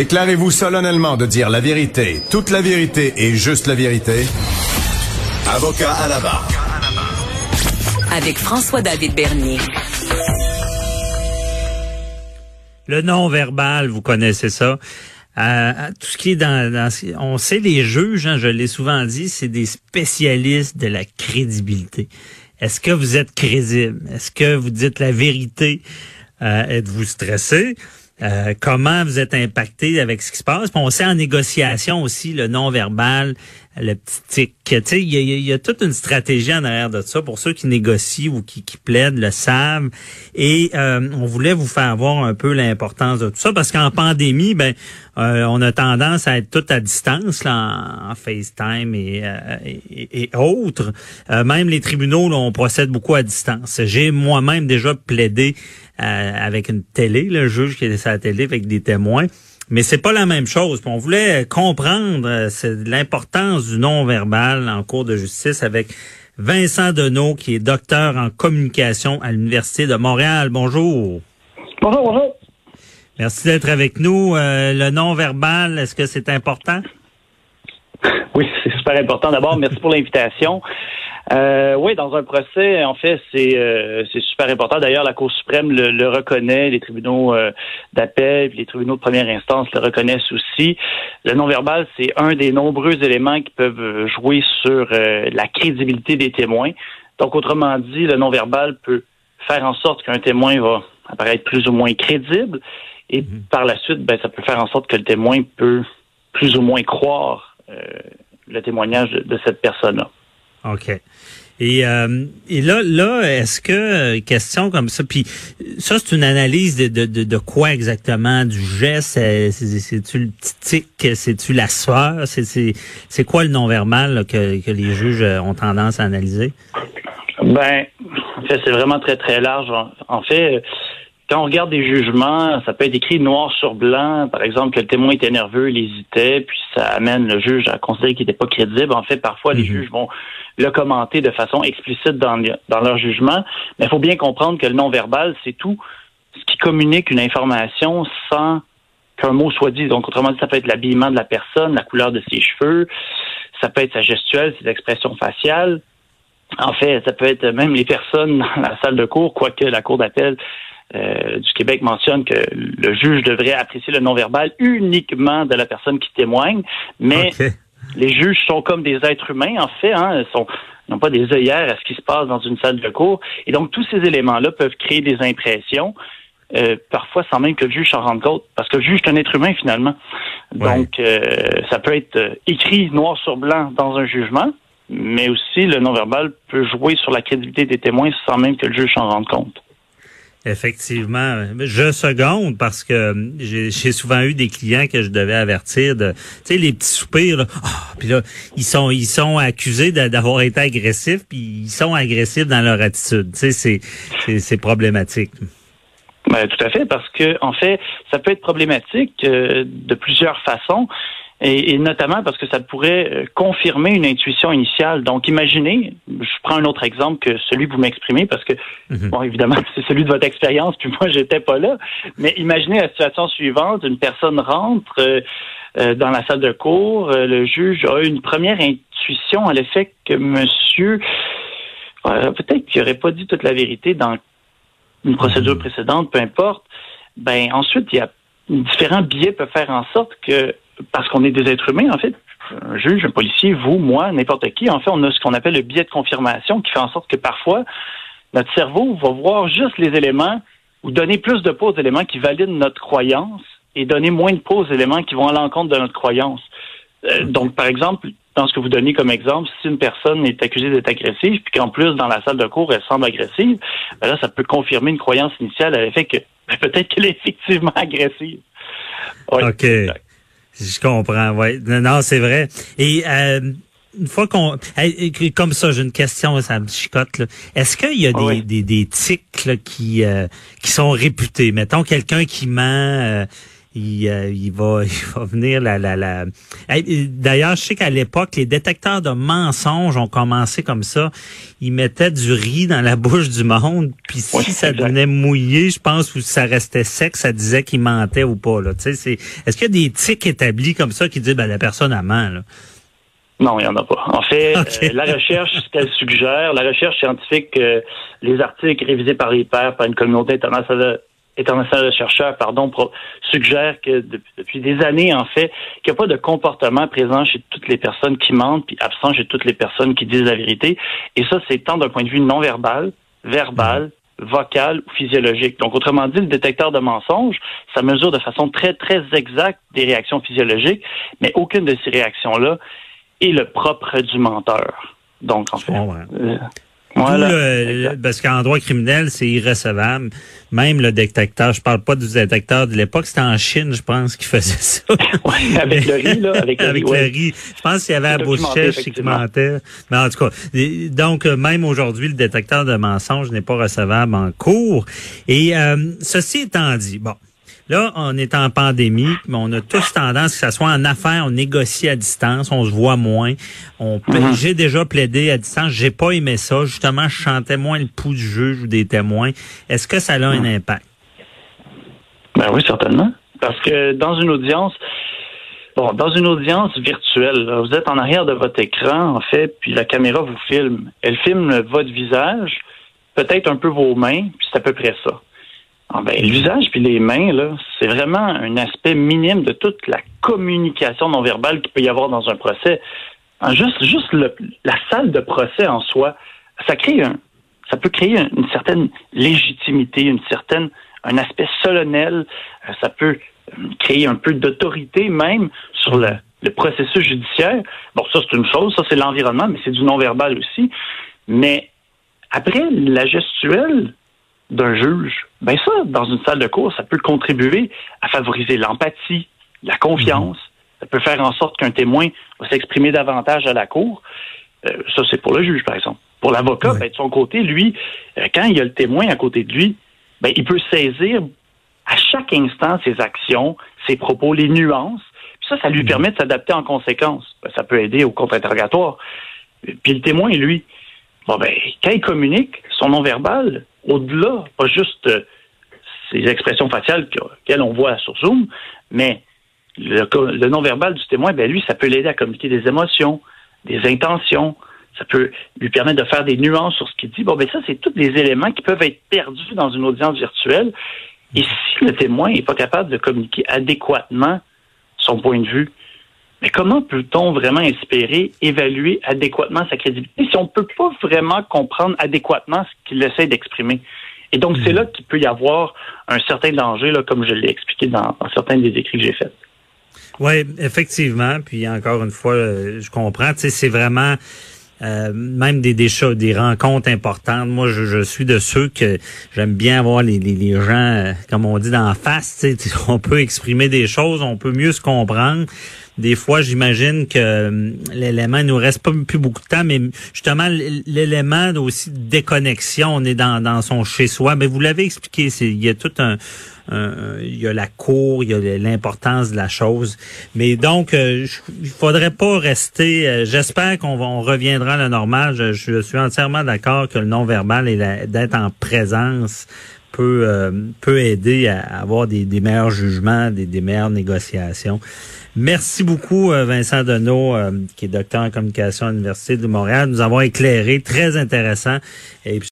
Déclarez-vous solennellement de dire la vérité, toute la vérité et juste la vérité. Avocat à la barre. Avec François-David Bernier. Le non-verbal, vous connaissez ça. Euh, tout ce qui est dans, dans on sait les juges, hein, je l'ai souvent dit, c'est des spécialistes de la crédibilité. Est-ce que vous êtes crédible? Est-ce que vous dites la vérité? Euh, Êtes-vous stressé? Euh, comment vous êtes impacté avec ce qui se passe? Puis on sait en négociation aussi le non-verbal, le petit tic. Tu sais, il y a, toute une stratégie en arrière de ça pour ceux qui négocient ou qui, plaident le savent. Et euh, on voulait vous faire voir un peu l'importance de tout ça parce qu'en pandémie, ben euh, on a tendance à être tout à distance là, en, FaceTime et, et autres. même les tribunaux, là, on procède beaucoup à distance. J'ai moi-même déjà plaidé euh, avec une télé, le juge qui est à la télé avec des témoins. Mais c'est pas la même chose. on voulait comprendre euh, l'importance du non-verbal en cours de justice avec Vincent Deneau, qui est docteur en communication à l'Université de Montréal. Bonjour. Bonjour, bonjour. Merci d'être avec nous. Euh, le non-verbal, est-ce que c'est important? Oui, c'est super important. D'abord, merci pour l'invitation. Euh, oui, dans un procès, en fait, c'est euh, c'est super important. D'ailleurs, la Cour suprême le, reconnaît, les tribunaux euh, d'appel, les tribunaux de première instance le reconnaissent aussi. Le non-verbal, c'est un des nombreux éléments qui peuvent jouer sur la crédibilité des témoins. Donc, autrement dit, le non-verbal peut faire en sorte qu'un témoin va apparaître plus ou moins crédible, et mhm. par la suite, ben, ça peut faire en sorte que le témoin peut plus ou moins croire le témoignage de cette personne-là. OK. Et, euh, et là, là, est-ce que euh, question comme ça, puis ça c'est une analyse de, de, de, quoi exactement? Du geste, c'est-tu le petit tic, c'est-tu la sueur, c'est quoi le non-verbal que, que les juges euh, ont tendance à analyser? Ben, c'est vraiment très très large. En fait, quand on regarde des jugements, ça peut être écrit noir sur blanc, par exemple que le témoin était nerveux, il hésitait, puis ça amène le juge à considérer qu'il n'était pas crédible. En fait, parfois, les mhm. juges vont le commenter de façon explicite dans, dans leur jugement, mais il faut bien comprendre que le non-verbal, c'est tout ce qui communique une information sans qu'un mot soit dit. Donc, autrement dit, ça peut être l'habillement de la personne, la couleur de ses cheveux, ça peut être sa gestuelle, ses expressions faciales. En fait, ça peut être même les personnes dans la salle de cours, quoique la cour d'appel euh, du Québec mentionne que le juge devrait apprécier le non-verbal uniquement de la personne qui témoigne, mais les juges sont comme des êtres humains, en fait, hein, ils sont n'ont pas des œillères à ce qui se passe dans une salle de cours. Et donc, tous ces éléments-là peuvent créer des impressions, euh, parfois sans même que le juge s'en rende compte, parce que le juge est un être humain, finalement. Donc, euh, ça peut être écrit noir sur blanc dans un jugement, mais aussi le non-verbal peut jouer sur la crédibilité des témoins sans même que le juge s'en rende compte. Effectivement. Je seconde parce que j'ai souvent eu des clients que je devais avertir de, tu sais, les petits soupirs, là. Ah, puis là, ils sont, ils sont accusés d'avoir été agressifs, puis ils sont agressifs dans leur attitude. Tu sais, c'est problématique. Ben, tout à fait, parce que en fait, ça peut être problématique euh, de plusieurs façons et, notamment parce que ça pourrait euh, confirmer une intuition initiale. Donc, imaginez, je prends un autre exemple que celui que vous m'exprimez, parce que, mhm. bon, évidemment, c'est celui de votre expérience, puis moi, j'étais pas là, mais imaginez la situation suivante, une personne rentre euh, euh, dans la salle de cours, le juge a une première intuition à l'effet que monsieur, peut-être qu'il n'aurait pas dit toute la vérité dans une procédure mhm. précédente, peu importe, ben ensuite, il y a différents biais peuvent faire en sorte que parce qu'on est des êtres humains, en fait, un juge, un policier, vous, moi, n'importe qui, en fait, on a ce qu'on appelle le biais de confirmation qui fait en sorte que parfois, notre cerveau va voir juste les éléments ou donner plus de pauses aux éléments qui valident notre croyance et donner moins de pauses aux éléments qui vont à l'encontre de notre croyance. Euh, donc, par exemple, dans ce que vous donnez comme exemple, si une personne est accusée d'être agressive, puis qu'en plus, dans la salle de cours, elle semble agressive, ben là, ça peut confirmer une croyance initiale à l'effet que ben, peut-être qu'elle est effectivement agressive. OK. Je comprends, ouais. Non, c'est vrai. Et euh, une fois qu'on comme ça, j'ai une question, ça me chicote. Est-ce qu'il y a des, des, des tics qui euh, qui sont réputés? Mettons quelqu'un qui ment. Euh, il, euh, il, va, il va venir la... la, la... D'ailleurs, je sais qu'à l'époque, les détecteurs de mensonges ont commencé comme ça. Ils mettaient du riz dans la bouche du monde, puis si ça devenait mouillé, je pense, ou si ça restait sec, ça disait qu'il mentait ou pas. Là. Est-ce qu'il y a des tics établis comme ça qui disent ben, la personne a ment? Là? Non, il n'y en a pas. En fait, euh, la recherche, ce qu'elle suggère, la recherche scientifique, euh, les articles révisés par les pairs, par une communauté internationale, internationale de chercheurs, pardon, suggèrent que depuis, des années, en fait, qu'il n'y a pas de comportement présent chez toutes les personnes qui mentent, puis absent chez toutes les personnes qui disent la vérité. Et ça, c'est tant d'un point de vue non verbal, verbal, vocal ou physiologique. Donc, autrement dit, le détecteur de mensonges, ça mesure de façon très, très exacte des réactions physiologiques, mais aucune de ces réactions-là et le propre du menteur. Donc, en fait. Euh, voilà. parce qu'en droit criminel, c'est irrecevable. Même le détecteur, je parle pas du détecteur de l'époque, c'était en Chine, je pense, qui faisait ça. avec le riz, là. Avec le, riz, Je pense qu'il y avait un bouche-chèche qui mentait. Mais en tout cas, donc, même aujourd'hui, le détecteur de mensonges n'est pas recevable en cours. Et euh, ceci étant dit, bon, Là, on est en pandémie, mais on a tous tendance, que ce soit en affaires, on négocie à distance, on se voit moins. On mhm. J'ai déjà plaidé à distance, j'ai pas aimé ça. Justement, je chantais moins le pouls du juge ou des témoins. Est-ce que ça a un mhm. impact? Ben oui, certainement. Parce que dans une audience, Bon, dans une audience virtuelle, vous êtes en arrière de votre écran, en fait, puis la caméra vous filme. Elle filme votre visage, peut-être un peu vos mains, puis c'est à peu près ça. Ah ben, l'usage puis les mains, là, c'est vraiment un aspect minime de toute la communication non verbale qu'il peut y avoir dans un procès. Ah, juste, juste la salle de procès en soi, ça crée un, ça peut créer une certaine légitimité, une certaine, un aspect solennel. Euh, ça peut euh, créer un peu d'autorité même sur le, le processus judiciaire. Bon, ça c'est une chose, ça c'est l'environnement, mais c'est du non verbal aussi. Mais après la gestuelle, d'un juge, ben ça, dans une salle de cours, ça peut contribuer à favoriser l'empathie, la confiance. Mhm. Ça peut faire en sorte qu'un témoin va s'exprimer davantage à la cour. Euh, ça, c'est pour le juge, par exemple. Pour l'avocat, ben, de son côté, lui, euh, quand il y a le témoin à côté de lui, ben, il peut saisir à chaque instant ses actions, ses propos, les nuances. Puis ça, ça lui mhm. permet de s'adapter en conséquence. Ben, ça peut aider au contre-interrogatoire. Puis le témoin, lui, bon, ben, quand il communique, son non-verbal, au-delà, pas juste euh, ces expressions faciales qu'elles on voit sur Zoom, mais le, non-verbal du témoin, ben lui, ça peut l'aider à communiquer des émotions, des intentions. Ça peut lui permettre de faire des nuances sur ce qu'il dit. Bon, ben ça, c'est tous des éléments qui peuvent être perdus dans une audience virtuelle. Et si le témoin n'est pas capable de communiquer adéquatement son point de vue, mais comment peut-on vraiment espérer évaluer adéquatement sa crédibilité si on ne peut pas vraiment comprendre adéquatement ce qu'il essaie d'exprimer? Et donc, c'est hmm. là qu'il peut y avoir un certain danger, là, comme je l'ai expliqué dans, certains des écrits que j'ai faits. Oui, effectivement. Puis encore une fois, euh, je comprends. Tu sais, c'est vraiment euh, même des, des, des rencontres importantes. Moi, je, je suis de ceux que j'aime bien voir les, les, les gens, euh, comme on dit, d'en face. On peut exprimer des choses, on peut mieux se comprendre. Des fois, j'imagine que euh, l'élément, nous reste pas plus beaucoup de temps, mais justement, l'élément aussi de déconnexion, on est dans, dans son chez-soi. Mais vous l'avez expliqué, il y a tout un, il y a la cour, il y a l'importance de la chose. Mais donc, euh, il faudrait pas rester. Euh, j'espère qu'on reviendra à la normale. Je, suis entièrement d'accord que le non-verbal et d'être en présence peut peut aider à avoir des, meilleurs jugements, des, des meilleures négociations. Merci beaucoup, euh, Vincent Deneau, euh, qui est docteur en communication à l'Université de Montréal. Nous avons éclairé, très intéressant.